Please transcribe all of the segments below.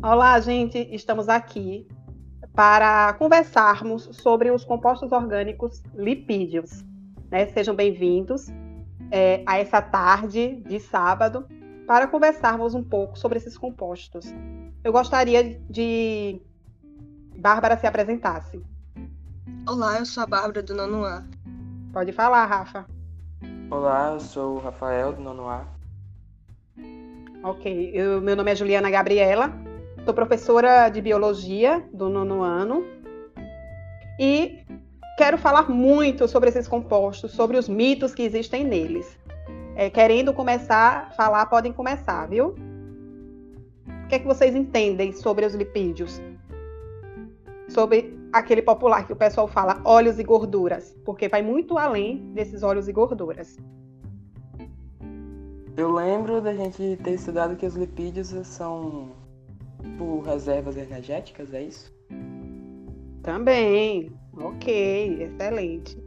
Olá, gente, estamos aqui para conversarmos sobre os compostos orgânicos lipídios. Né? Sejam bem-vindos é, a essa tarde de sábado para conversarmos um pouco sobre esses compostos. Eu gostaria de Bárbara se apresentasse. Olá, eu sou a Bárbara do Nono A. Pode falar, Rafa. Olá, eu sou o Rafael do Nono A. Ok, eu, meu nome é Juliana Gabriela, sou professora de biologia do nono ano e quero falar muito sobre esses compostos, sobre os mitos que existem neles. É, querendo começar a falar, podem começar, viu? O que é que vocês entendem sobre os lipídios? Sobre aquele popular que o pessoal fala óleos e gorduras, porque vai muito além desses óleos e gorduras. Eu lembro da gente ter estudado que os lipídios são tipo reservas energéticas, é isso? Também. Ok, excelente.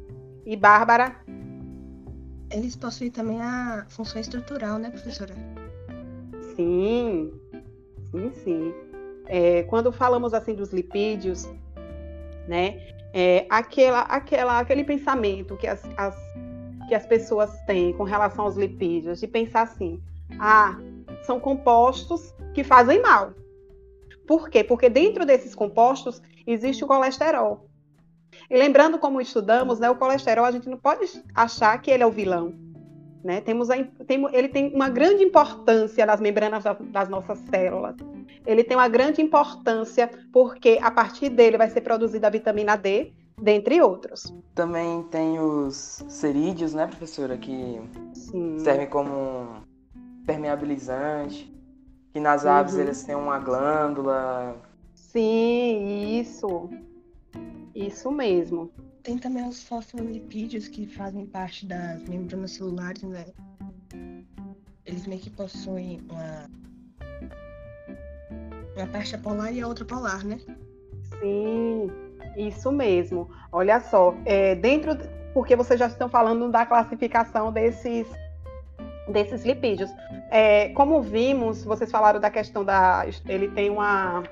E Bárbara? Eles possuem também a função estrutural, né, professora? Sim, sim, sim. É, quando falamos assim dos lipídios, né, é, aquela, aquela, aquele pensamento que as, as que as pessoas têm com relação aos lipídios, de pensar assim: ah, são compostos que fazem mal. Por quê? Porque dentro desses compostos existe o colesterol. E lembrando como estudamos, né, o colesterol a gente não pode achar que ele é o vilão. Né? Temos a, tem, ele tem uma grande importância nas membranas das, das nossas células. Ele tem uma grande importância porque a partir dele vai ser produzida a vitamina D, dentre outros. Também tem os cerídeos, né, professora, que Sim. servem como permeabilizante, que nas uhum. aves eles têm uma glândula. Sim, isso. Isso mesmo. Tem também os fosfolipídios que fazem parte das membranas celulares, né? Eles meio que possuem uma uma parte polar e a outra polar, né? Sim. Isso mesmo. Olha só, é, dentro, porque vocês já estão falando da classificação desses, desses lipídios. É, como vimos, vocês falaram da questão da. Ele tem uma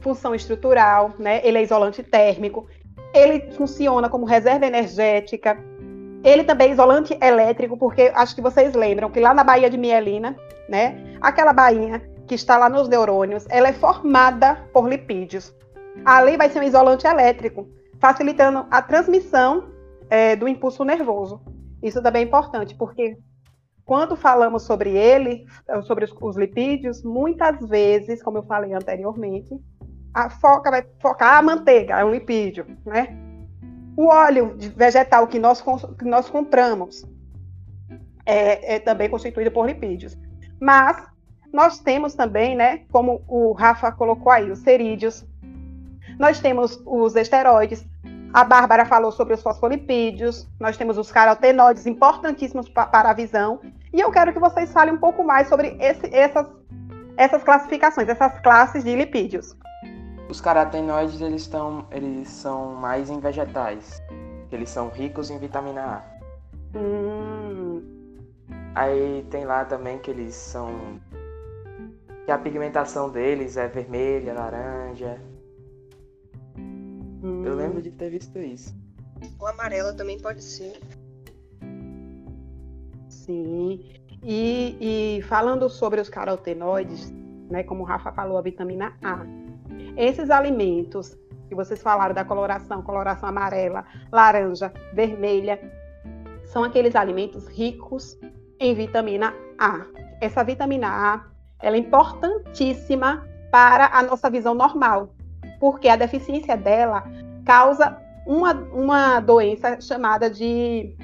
função estrutural, né? Ele é isolante térmico, ele funciona como reserva energética. Ele também é isolante elétrico, porque acho que vocês lembram que lá na Baía de Mielina, né? Aquela bainha que está lá nos neurônios, ela é formada por lipídios. Ali vai ser um isolante elétrico, facilitando a transmissão é, do impulso nervoso. Isso também é importante, porque quando falamos sobre ele, sobre os, os lipídios, muitas vezes, como eu falei anteriormente, a foca vai focar a manteiga, é um lipídio, né? O óleo vegetal que nós, que nós compramos é, é também constituído por lipídios. Mas nós temos também, né, como o Rafa colocou aí, os cerídeos, nós temos os esteroides, a Bárbara falou sobre os fosfolipídios, nós temos os carotenoides, importantíssimos para a visão. E eu quero que vocês falem um pouco mais sobre esse, essas, essas classificações, essas classes de lipídios. Os carotenoides eles, estão, eles são mais em vegetais, eles são ricos em vitamina A. Hum. Aí tem lá também que eles são. que a pigmentação deles é vermelha, laranja. Hum. Eu lembro de ter visto isso. O amarelo também pode ser. Sim. E, e falando sobre os carotenoides, né, como o Rafa falou, a vitamina A. Esses alimentos que vocês falaram da coloração, coloração amarela, laranja, vermelha, são aqueles alimentos ricos em vitamina A. Essa vitamina A, ela é importantíssima para a nossa visão normal, porque a deficiência dela causa uma, uma doença chamada de,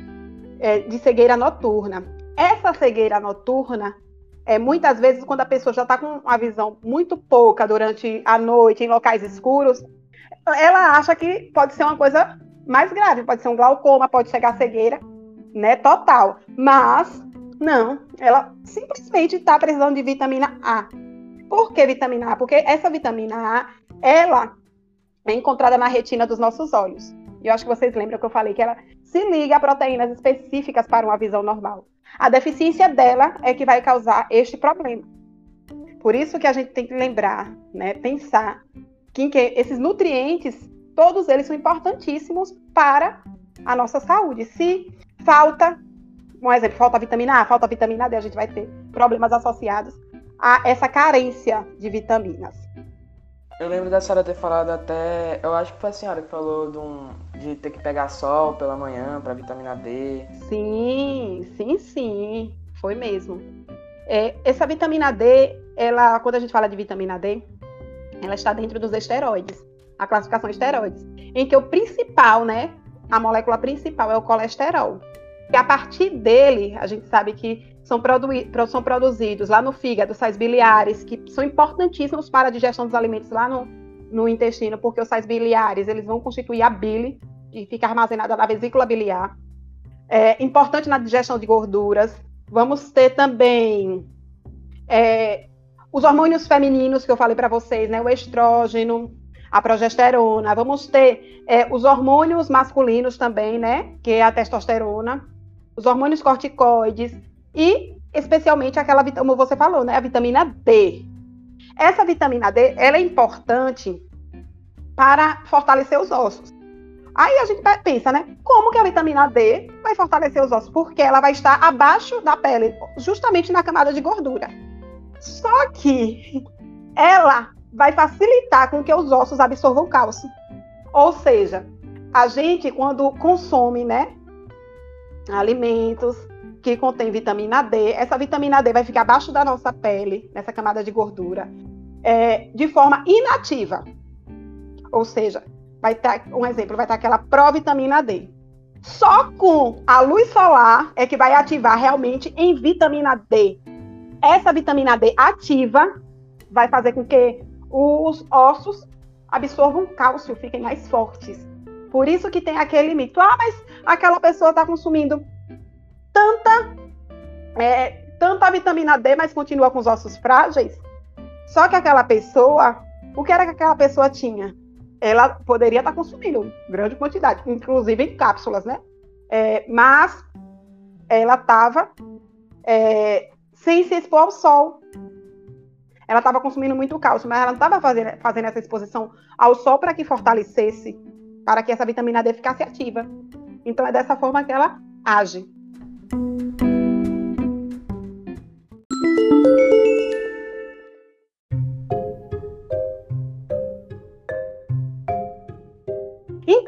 é, de cegueira noturna. Essa cegueira noturna é muitas vezes quando a pessoa já está com a visão muito pouca durante a noite em locais escuros, ela acha que pode ser uma coisa mais grave, pode ser um glaucoma, pode chegar a cegueira, né, total. Mas não, ela simplesmente está precisando de vitamina A. Por que vitamina A? Porque essa vitamina A ela é encontrada na retina dos nossos olhos. E eu acho que vocês lembram que eu falei que ela se liga a proteínas específicas para uma visão normal. A deficiência dela é que vai causar este problema. Por isso que a gente tem que lembrar, né, pensar que, que esses nutrientes, todos eles são importantíssimos para a nossa saúde. Se falta, um exemplo, falta vitamina A, falta vitamina D, a gente vai ter problemas associados a essa carência de vitaminas. Eu lembro da senhora ter falado até. Eu acho que foi a senhora que falou de, um, de ter que pegar sol pela manhã para vitamina D. Sim, sim, sim. Foi mesmo. É, essa vitamina D, ela, quando a gente fala de vitamina D, ela está dentro dos esteroides, a classificação esteroides, em que o principal, né, a molécula principal é o colesterol. E a partir dele, a gente sabe que são, produ são produzidos lá no fígado sais biliares, que são importantíssimos para a digestão dos alimentos lá no, no intestino, porque os sais biliares eles vão constituir a bile, que fica armazenada na vesícula biliar. É importante na digestão de gorduras. Vamos ter também é, os hormônios femininos que eu falei para vocês, né? O estrógeno, a progesterona. Vamos ter é, os hormônios masculinos também, né? Que é a testosterona, os hormônios corticoides e especialmente aquela, como você falou, né? A vitamina D. Essa vitamina D, ela é importante para fortalecer os ossos. Aí a gente pensa, né? Como que a vitamina D vai fortalecer os ossos? Porque ela vai estar abaixo da pele, justamente na camada de gordura. Só que ela vai facilitar com que os ossos absorvam cálcio. Ou seja, a gente quando consome, né, alimentos que contém vitamina D, essa vitamina D vai ficar abaixo da nossa pele, nessa camada de gordura, é, de forma inativa. Ou seja, vai estar um exemplo, vai estar aquela provitamina D. Só com a luz solar é que vai ativar realmente em vitamina D essa vitamina D ativa vai fazer com que os ossos absorvam cálcio, fiquem mais fortes. Por isso que tem aquele mito. Ah, mas aquela pessoa está consumindo tanta, é, tanta vitamina D, mas continua com os ossos frágeis. Só que aquela pessoa, o que era que aquela pessoa tinha? Ela poderia estar tá consumindo grande quantidade, inclusive em cápsulas, né? É, mas ela estava é, sem se expor ao sol. Ela estava consumindo muito cálcio, mas ela não estava fazendo, fazendo essa exposição ao sol para que fortalecesse, para que essa vitamina D ficasse ativa. Então é dessa forma que ela age.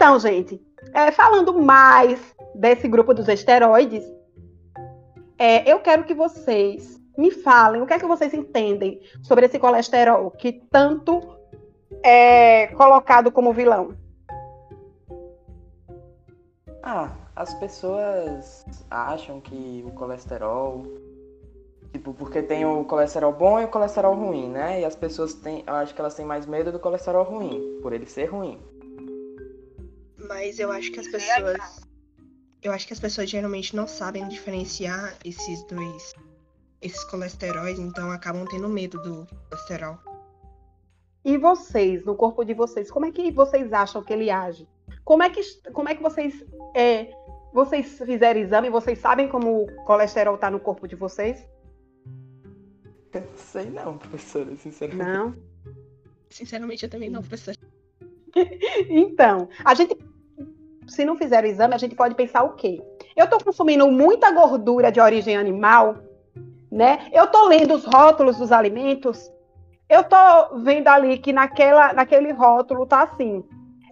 Então, gente, é, falando mais desse grupo dos esteroides, é, eu quero que vocês me falem o que é que vocês entendem sobre esse colesterol que tanto é colocado como vilão. Ah, as pessoas acham que o colesterol, tipo, porque tem o colesterol bom e o colesterol ruim, né? E as pessoas têm, eu acho que elas têm mais medo do colesterol ruim, por ele ser ruim. Mas eu acho que as pessoas eu acho que as pessoas geralmente não sabem diferenciar esses dois, esses colesteróis, então acabam tendo medo do colesterol. E vocês, no corpo de vocês, como é que vocês acham que ele age? Como é que, como é que vocês, é, vocês fizeram exame? Vocês sabem como o colesterol está no corpo de vocês? Eu sei não, professora, sinceramente. Não? Sinceramente, eu também não, professora. então, a gente se não fizer o exame, a gente pode pensar o quê? Eu estou consumindo muita gordura de origem animal, né? Eu estou lendo os rótulos dos alimentos, eu estou vendo ali que naquela, naquele rótulo tá assim,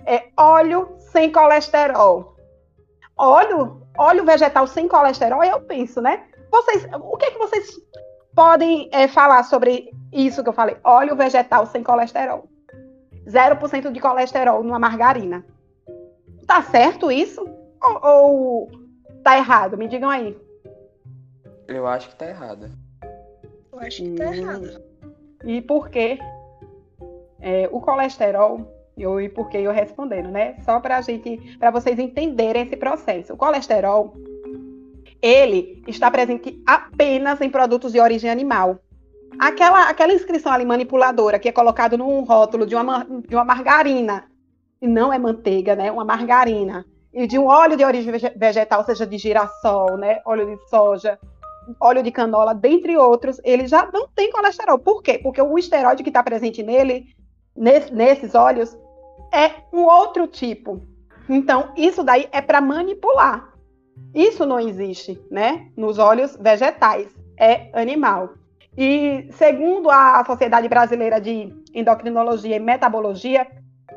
é óleo sem colesterol. Óleo, óleo vegetal sem colesterol, eu penso, né? Vocês, o que é que vocês podem é, falar sobre isso que eu falei? Óleo vegetal sem colesterol. 0% de colesterol numa margarina. Tá certo isso? Ou, ou tá errado? Me digam aí. Eu acho que tá errado. Eu acho que tá hum. errado. E por quê? É, o colesterol, eu, e por que eu respondendo, né? Só pra gente, para vocês entenderem esse processo. O colesterol, ele está presente apenas em produtos de origem animal. Aquela, aquela inscrição ali manipuladora que é colocado num rótulo de uma, de uma margarina e não é manteiga, né? Uma margarina. E de um óleo de origem vegetal, seja de girassol, né? Óleo de soja, óleo de canola, dentre outros, ele já não tem colesterol. Por quê? Porque o esteroide que está presente nele, nesse, nesses óleos, é um outro tipo. Então, isso daí é para manipular. Isso não existe, né? Nos óleos vegetais, é animal. E segundo a Sociedade Brasileira de Endocrinologia e Metabologia,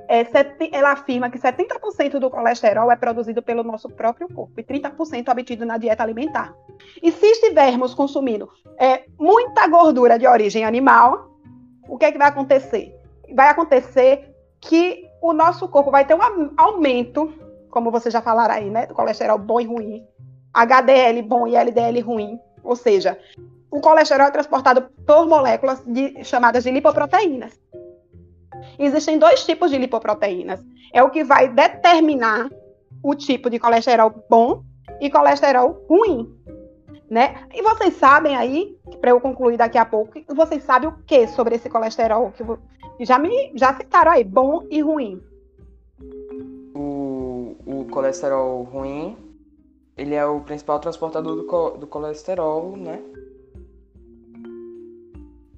é, ela afirma que 70% do colesterol é produzido pelo nosso próprio corpo e 30% obtido na dieta alimentar. E se estivermos consumindo é, muita gordura de origem animal, o que é que vai acontecer? Vai acontecer que o nosso corpo vai ter um aumento, como você já falaram aí, né? Do colesterol bom e ruim, HDL bom e LDL ruim. Ou seja, o colesterol é transportado por moléculas de, chamadas de lipoproteínas. Existem dois tipos de lipoproteínas. É o que vai determinar o tipo de colesterol bom e colesterol ruim. Né? E vocês sabem aí, para eu concluir daqui a pouco, vocês sabem o que sobre esse colesterol que já me já citaram aí, bom e ruim. O, o colesterol ruim, ele é o principal transportador do, do colesterol, né?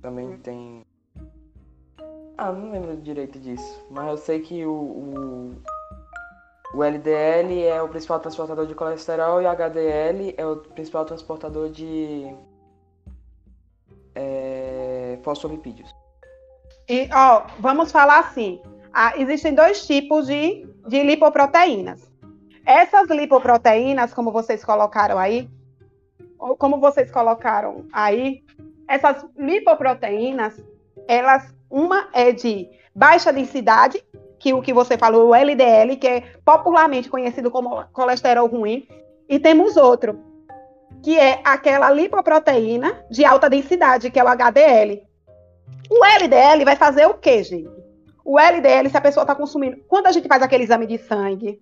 Também tem ah, não lembro direito disso. Mas eu sei que o, o, o, LDL é o principal transportador de colesterol e o HDL é o principal transportador de é, fosfolipídios. E, ó, vamos falar assim: ah, existem dois tipos de, de lipoproteínas. Essas lipoproteínas, como vocês colocaram aí, como vocês colocaram aí, essas lipoproteínas, elas uma é de baixa densidade, que o que você falou, o LDL, que é popularmente conhecido como colesterol ruim, e temos outro, que é aquela lipoproteína de alta densidade, que é o HDL. O LDL vai fazer o quê, gente? O LDL, se a pessoa está consumindo. Quando a gente faz aquele exame de sangue,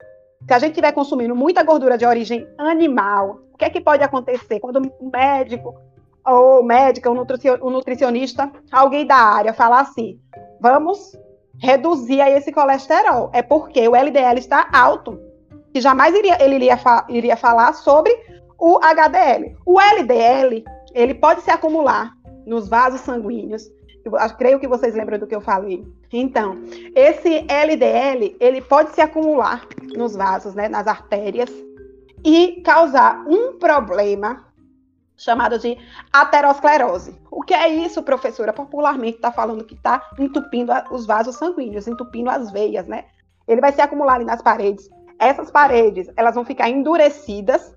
se a gente estiver consumindo muita gordura de origem animal, o que é que pode acontecer? Quando o médico ou médica, o nutricionista, alguém da área falar assim: vamos reduzir aí esse colesterol. É porque o LDL está alto. Que jamais iria, ele iria, iria falar sobre o HDL. O LDL, ele pode se acumular nos vasos sanguíneos. Eu creio que vocês lembram do que eu falei. Então, esse LDL, ele pode se acumular nos vasos, né, nas artérias, e causar um problema chamada de aterosclerose. O que é isso, professora? Popularmente está falando que está entupindo os vasos sanguíneos, entupindo as veias, né? Ele vai se acumular ali nas paredes. Essas paredes, elas vão ficar endurecidas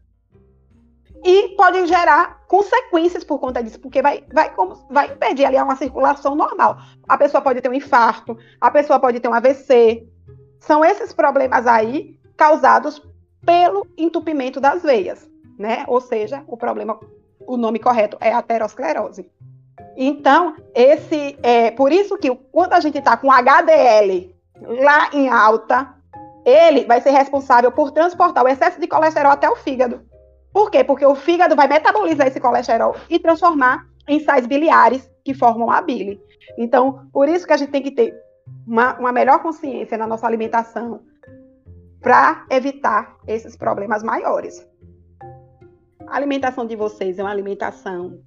e podem gerar consequências por conta disso, porque vai, vai, vai impedir ali uma circulação normal. A pessoa pode ter um infarto, a pessoa pode ter um AVC. São esses problemas aí causados pelo entupimento das veias, né? Ou seja, o problema o nome correto é aterosclerose. Então, esse é por isso que quando a gente está com HDL lá em alta, ele vai ser responsável por transportar o excesso de colesterol até o fígado. Por quê? Porque o fígado vai metabolizar esse colesterol e transformar em sais biliares que formam a bile. Então, por isso que a gente tem que ter uma, uma melhor consciência na nossa alimentação para evitar esses problemas maiores. A alimentação de vocês é uma alimentação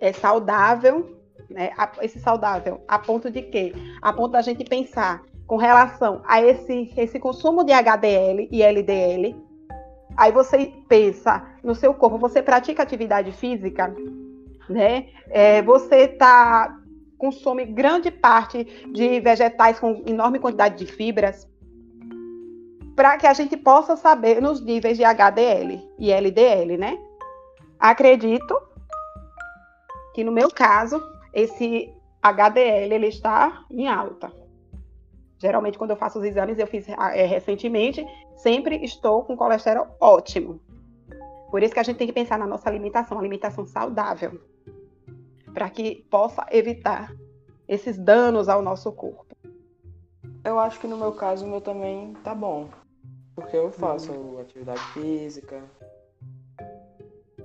é, saudável, né? Esse saudável, a ponto de quê? A ponto da gente pensar com relação a esse, esse consumo de HDL e LDL. Aí você pensa no seu corpo, você pratica atividade física, né? É, você tá consome grande parte de vegetais com enorme quantidade de fibras, para que a gente possa saber nos níveis de HDL e LDL, né? Acredito que no meu caso, esse HDL ele está em alta. Geralmente, quando eu faço os exames, eu fiz é, recentemente, sempre estou com colesterol ótimo. Por isso que a gente tem que pensar na nossa alimentação, alimentação saudável, para que possa evitar esses danos ao nosso corpo. Eu acho que no meu caso, o meu também tá bom. Porque eu faço hum. atividade física.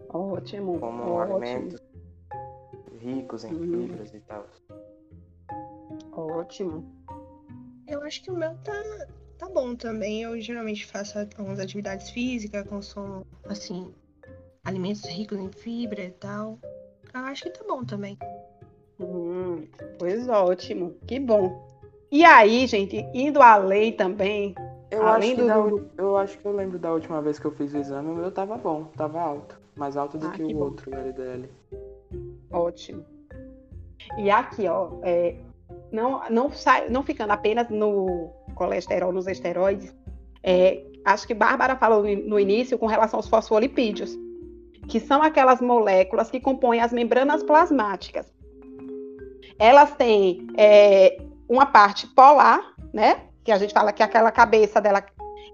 Ótimo. Como ótimo. alimentos ricos em hum. fibras e tal. Ótimo. Eu acho que o meu tá, tá bom também. Eu geralmente faço algumas atividades físicas, consumo, assim, alimentos ricos em fibra e tal. Eu acho que tá bom também. Hum, pois ótimo, que bom. E aí, gente, indo além também, Eu Além acho, que do- da eu acho que eu lembro da última vez que eu fiz o exame, o meu tava bom, tava alto. Mais alto do Ah, que, que o bom. outro, o LDL. Ótimo. E aqui, ó, é, não, não, sai, não ficando apenas no colesterol, nos esteroides, é, acho que Bárbara falou no no início com relação aos fosfolipídios, que são aquelas moléculas que compõem as membranas plasmáticas. Elas têm é, uma parte polar, né? Que a gente fala que aquela cabeça dela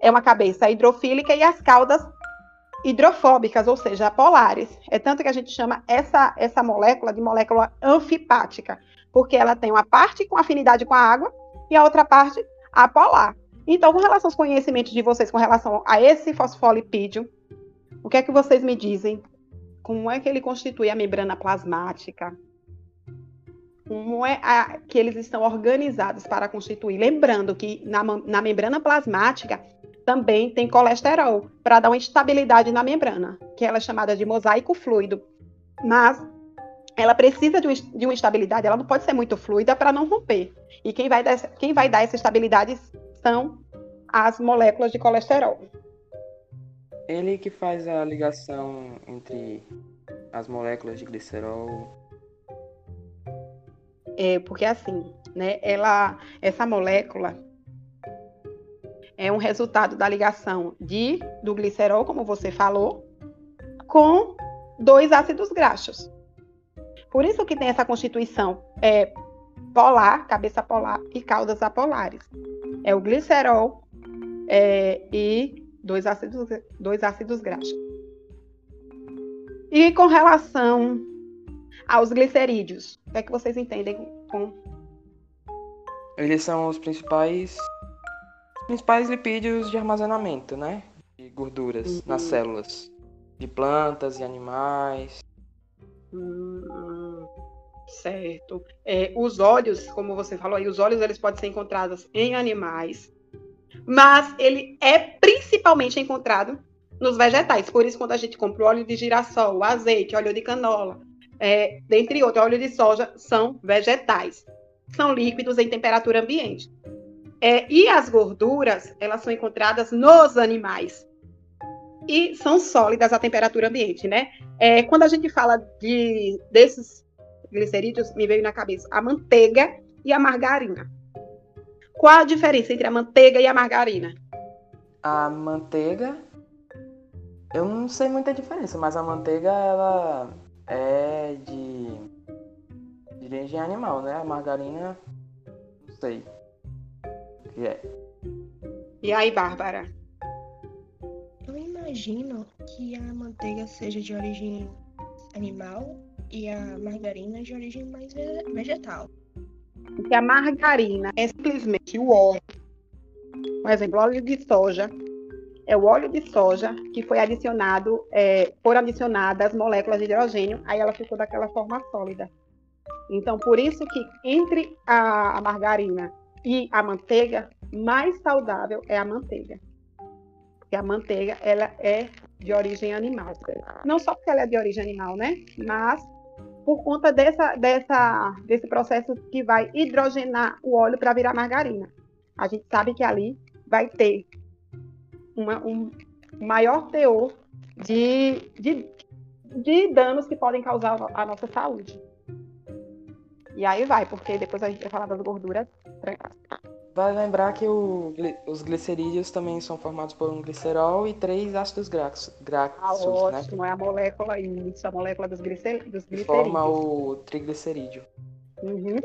é uma cabeça hidrofílica e as caudas hidrofóbicas, ou seja, polares. É tanto que a gente chama essa, essa molécula de molécula anfipática, porque ela tem uma parte com afinidade com a água e a outra parte apolar. Então, com relação aos conhecimentos de vocês com relação a esse fosfolipídio, o que é que vocês me dizem? Como é que ele constitui a membrana plasmática? Como é a- que eles estão organizados para constituir? Lembrando que na, na membrana plasmática também tem colesterol, para dar uma estabilidade na membrana, que ela é chamada de mosaico fluido. Mas ela precisa de, um de uma estabilidade, ela não pode ser muito fluida para não romper. E quem vai, dar, quem vai dar essa estabilidade são as moléculas de colesterol. Ele que faz a ligação entre as moléculas de glicerol. É, porque assim, né, ela, essa molécula é um resultado da ligação de, do glicerol, como você falou, com dois ácidos graxos. Por isso que tem essa constituição é, polar, cabeça polar e caudas apolares. É o glicerol é, e dois ácidos, dois ácidos graxos. E com relação aos glicerídeos, o que é que vocês entendem com Eles são os principais principais lipídios de armazenamento, né? De gorduras nas Uhum. células de plantas e animais. Hum, certo. É, os óleos, como você falou aí, os óleos eles podem ser encontrados em animais, mas ele é principalmente encontrado nos vegetais. Por isso, quando a gente compra o óleo de girassol, o azeite, óleo de canola, é, dentre outros, óleo de soja, são vegetais. São líquidos em temperatura ambiente. É, e as gorduras, elas são encontradas nos animais. E são sólidas à temperatura ambiente, né? É, quando a gente fala de, desses glicerídeos, me veio na cabeça a manteiga e a margarina. Qual a diferença entre a manteiga e a margarina? A manteiga, eu não sei muita diferença, mas a manteiga ela é de, de origem animal, né? A margarina, não sei o que é. E aí, Bárbara? Eu imagino que a manteiga seja de origem animal e a margarina de origem mais ve- vegetal. Porque a margarina é simplesmente o óleo. Por exemplo, óleo de soja. É o óleo de soja que foi adicionado, é, foram adicionadas moléculas de hidrogênio, aí ela ficou daquela forma sólida. Então, por isso que entre a, a margarina e a manteiga, mais saudável é a manteiga. Porque a manteiga, ela é de origem animal. Não só porque ela é de origem animal, né? Mas por conta dessa, dessa, desse processo que vai hidrogenar o óleo para virar margarina. A gente sabe que ali vai ter uma- um maior teor de, de, de danos que podem causar à nossa saúde. E aí vai, porque depois a gente vai falar das gorduras brancas. Vale lembrar que o os glicerídeos também são formados por um glicerol e três ácidos graxos, Ah, graxos né? ótimo, é a molécula, isso, a molécula dos, glicer, dos Que forma glicerídeos. o triglicerídeo. Uhum.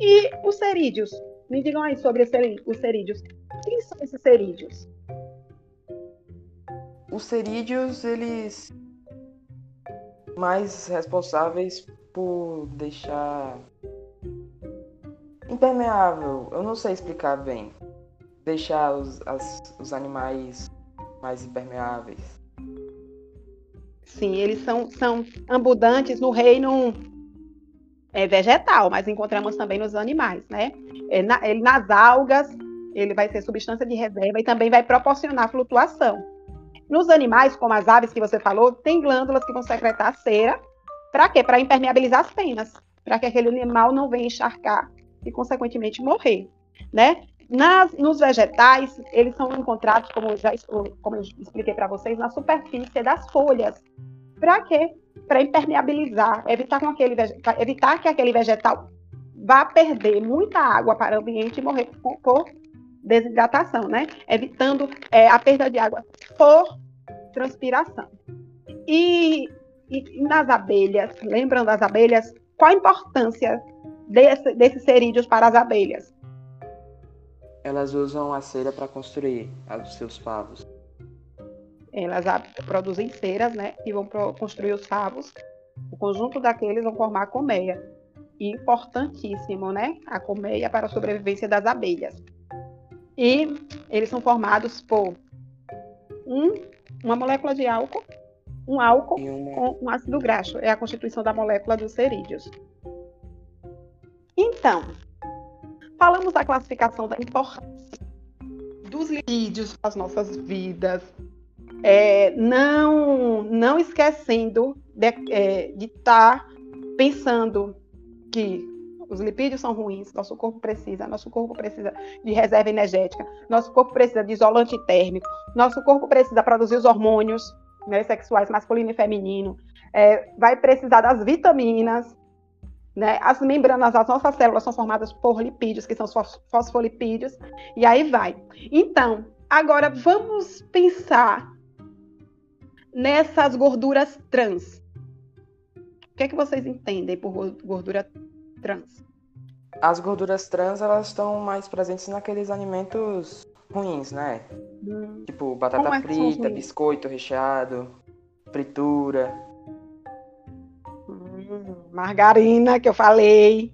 E os cerídeos? Me digam aí sobre os cerídeos. Quem são esses cerídeos? Os cerídeos, eles mais responsáveis por deixar impermeável. Eu não sei explicar bem. Deixar os, as- os animais mais impermeáveis. Sim, eles são, são abundantes no reino é, vegetal, mas encontramos também nos animais, né? É, na- ele nas algas, ele vai ser substância de reserva e também vai proporcionar flutuação. Nos animais, como as aves que você falou, tem glândulas que vão secretar cera. Para quê? Para impermeabilizar as penas, para que aquele animal não venha encharcar e, consequentemente, morrer. Né? Nas, nos vegetais, eles são encontrados, como, já, como eu expliquei para vocês, na superfície das folhas. Para quê? Para impermeabilizar, evitar, com aquele, evitar que aquele vegetal vá perder muita água para o ambiente e morrer por, por desidratação, né? Evitando é, a perda de água por transpiração. E, e, nas abelhas, lembram das abelhas? Qual a importância desse, desses cerídeos para as abelhas? Elas usam a cera para construir os seus favos. Elas produzem ceras, né? E vão construir os favos. O conjunto daqueles vão formar a colmeia. Importantíssimo, né? A colmeia para a sobrevivência das abelhas. E eles são formados por um, uma molécula de álcool, um álcool uma... com um ácido graxo. É a constituição da molécula dos cerídeos. Então, falamos da classificação da importância dos lipídios para as nossas vidas, é, não, não esquecendo de é, estar tá pensando que os lipídios são ruins, nosso corpo precisa, nosso corpo precisa de reserva energética, nosso corpo precisa de isolante térmico, nosso corpo precisa produzir os hormônios né, sexuais masculino e feminino, é, vai precisar das vitaminas, né? As membranas das nossas células são formadas por lipídios, que são os fosfolipídios, e aí vai. Então, agora vamos pensar nessas gorduras trans. O que é que vocês entendem por gordura trans? As gorduras trans, elas estão mais presentes naqueles alimentos ruins, né? Hum. Tipo batata é frita, biscoito recheado, fritura margarina que eu falei,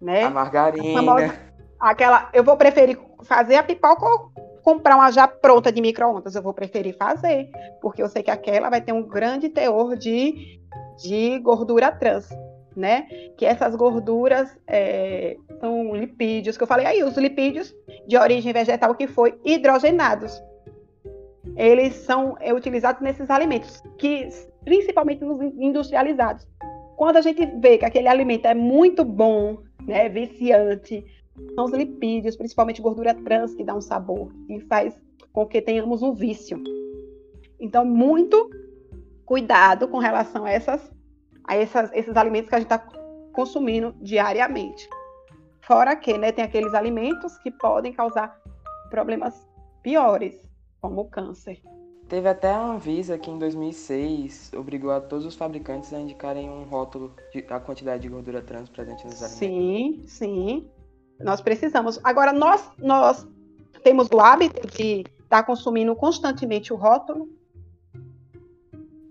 né? A margarina. Famosa, aquela, eu vou preferir fazer a pipoca ou comprar uma já pronta de micro-ondas. Eu vou preferir fazer, porque eu sei que aquela vai ter um grande teor de, de gordura trans, né? Que essas gorduras é, são lipídios, que eu falei aí, os lipídios de origem vegetal que foi hidrogenados. Eles são é, utilizados nesses alimentos, que principalmente nos industrializados. Quando a gente vê que aquele alimento é muito bom, né, viciante, são os lipídios, principalmente gordura trans, que dá um sabor e faz com que tenhamos um vício. Então, muito cuidado com relação a, essas, a essas, esses alimentos que a gente está consumindo diariamente. Fora que né, tem aqueles alimentos que podem causar problemas piores, como o câncer. Teve até a Anvisa que em 2006 obrigou a todos os fabricantes a indicarem um rótulo de a quantidade de gordura trans presente nos alimentos. Sim, sim. Nós precisamos. Agora, nós, nós temos o hábito de estar consumindo constantemente o rótulo?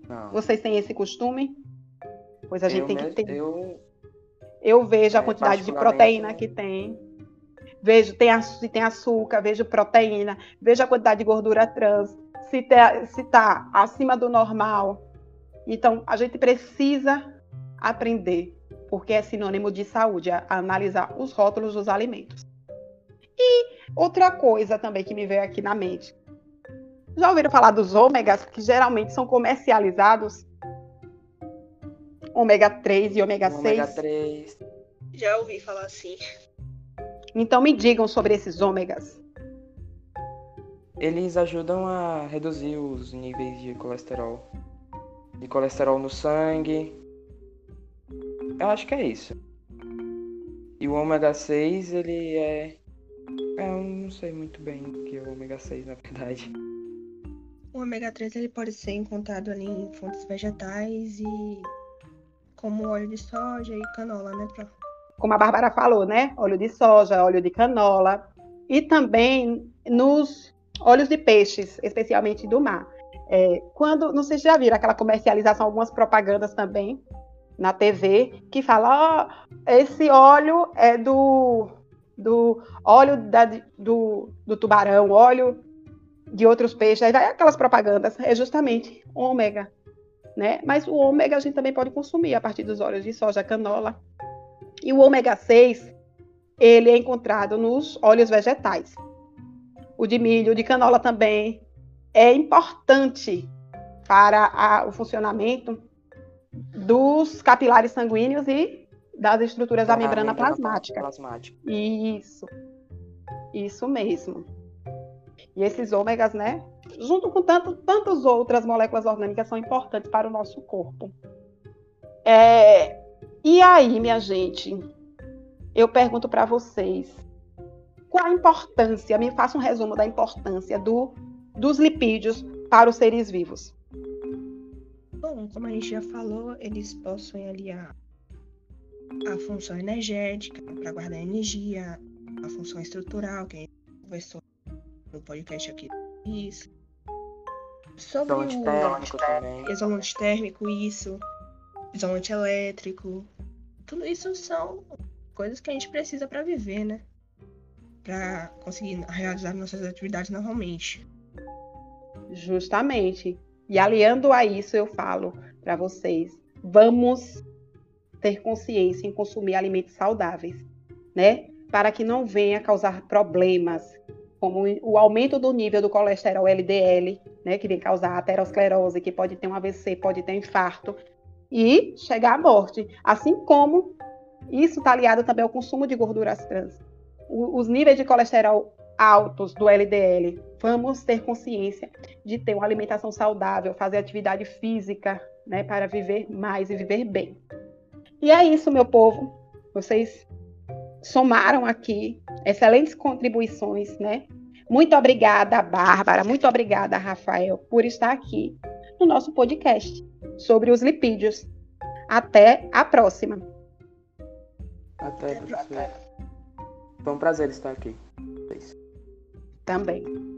Não. Vocês têm esse costume? Pois a gente eu tem que ter. Eu, eu vejo é, a quantidade de proteína que tem. Vejo tem, se tem açúcar, vejo proteína, vejo a quantidade de gordura trans se está acima do normal. Então, a gente precisa aprender, porque é sinônimo de saúde, a, a analisar os rótulos dos alimentos. E outra coisa também que me veio aqui na mente. Já ouviram falar dos ômegas, que geralmente são comercializados? Ômega 3 e ômega 6? Ômega 3. Já ouvi falar assim. Então me digam sobre esses ômegas eles ajudam a reduzir os níveis de colesterol. De colesterol no sangue. Eu acho que é isso. E o ômega 6, ele é. é eu não sei muito bem o que é o ômega 6, na verdade. O ômega 3 ele pode ser encontrado ali em fontes vegetais e como óleo de soja e canola, né, Pro? Como a Bárbara falou, né? Óleo de soja, óleo de canola. E também nos óleos de peixes, especialmente do mar. É, quando, não sei se já viram aquela comercialização, algumas propagandas também na TV, que fala, oh, esse óleo é do, do óleo da, do, do tubarão, óleo de outros peixes, aí vai aquelas propagandas, é justamente ômega, né? Mas o ômega a gente também pode consumir a partir dos óleos de soja, canola. E o ômega 6, ele é encontrado nos óleos vegetais o de milho, o de canola também. é importante para a, o funcionamento dos capilares sanguíneos e das estruturas da, da membrana, membrana plasmática. plasmática. Isso. Isso mesmo. E esses ômegas, né, junto com tanto, tantas outras moléculas orgânicas, são importantes para o nosso corpo. É, e aí, minha gente, eu pergunto para vocês, qual a importância, me faça um resumo da importância do, dos lipídios para os seres vivos. Bom, como a gente já falou, eles possuem ali a, a função energética para guardar energia, a função estrutural, que a gente conversou no podcast aqui. Isso. Sobre isolante o térmico também. Isolante térmico, isso. Isolante elétrico. Tudo isso são coisas que a gente precisa para viver, né? Para conseguir realizar nossas atividades normalmente. Justamente. E aliando a isso, eu falo para vocês: vamos ter consciência em consumir alimentos saudáveis, né? Para que não venha causar problemas, como o aumento do nível do colesterol LDL, né? Que vem causar aterosclerose, que pode ter um AVC, pode ter infarto e chegar à morte. Assim como isso está aliado também ao consumo de gorduras trans. O, os níveis de colesterol altos do LDL, vamos ter consciência de ter uma alimentação saudável, fazer atividade física, né, para viver mais e viver bem. E é isso, meu povo. Vocês somaram aqui excelentes contribuições, né? Muito obrigada, Bárbara, muito obrigada, Rafael, por estar aqui no nosso podcast sobre os lipídios. Até a próxima. Até, professor. Foi um prazer estar aqui. Também.